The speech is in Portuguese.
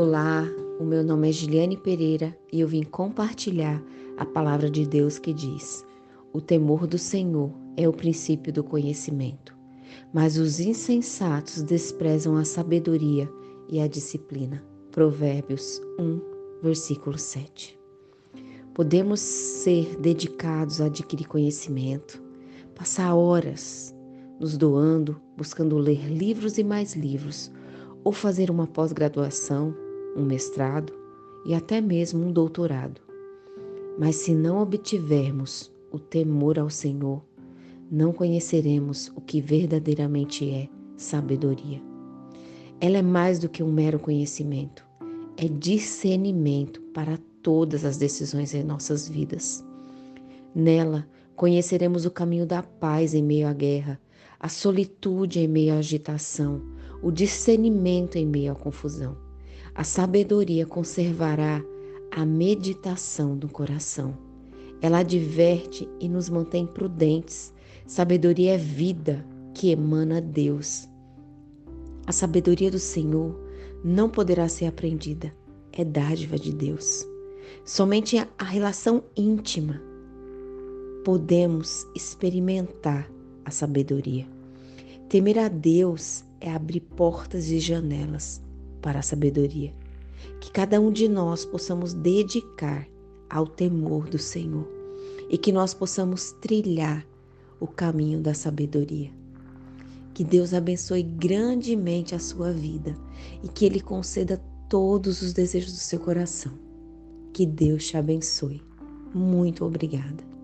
Olá, o meu nome é Giliane Pereira e eu vim compartilhar a palavra de Deus que diz: O temor do Senhor é o princípio do conhecimento, mas os insensatos desprezam a sabedoria e a disciplina. Provérbios 1, versículo 7. Podemos ser dedicados a adquirir conhecimento, passar horas nos doando, buscando ler livros e mais livros ou fazer uma pós-graduação, um mestrado e até mesmo um doutorado. Mas se não obtivermos o temor ao Senhor, não conheceremos o que verdadeiramente é sabedoria. Ela é mais do que um mero conhecimento, é discernimento para todas as decisões em nossas vidas. Nela, conheceremos o caminho da paz em meio à guerra, a solitude em meio à agitação, o discernimento em meio à confusão. A sabedoria conservará a meditação do coração. Ela adverte e nos mantém prudentes. Sabedoria é vida que emana Deus. A sabedoria do Senhor não poderá ser aprendida, é dádiva de Deus. Somente a relação íntima podemos experimentar a sabedoria. Temer a Deus é abrir portas e janelas para a sabedoria. Que cada um de nós possamos dedicar ao temor do Senhor e que nós possamos trilhar o caminho da sabedoria. Que Deus abençoe grandemente a sua vida e que Ele conceda todos os desejos do seu coração. Que Deus te abençoe. Muito obrigada.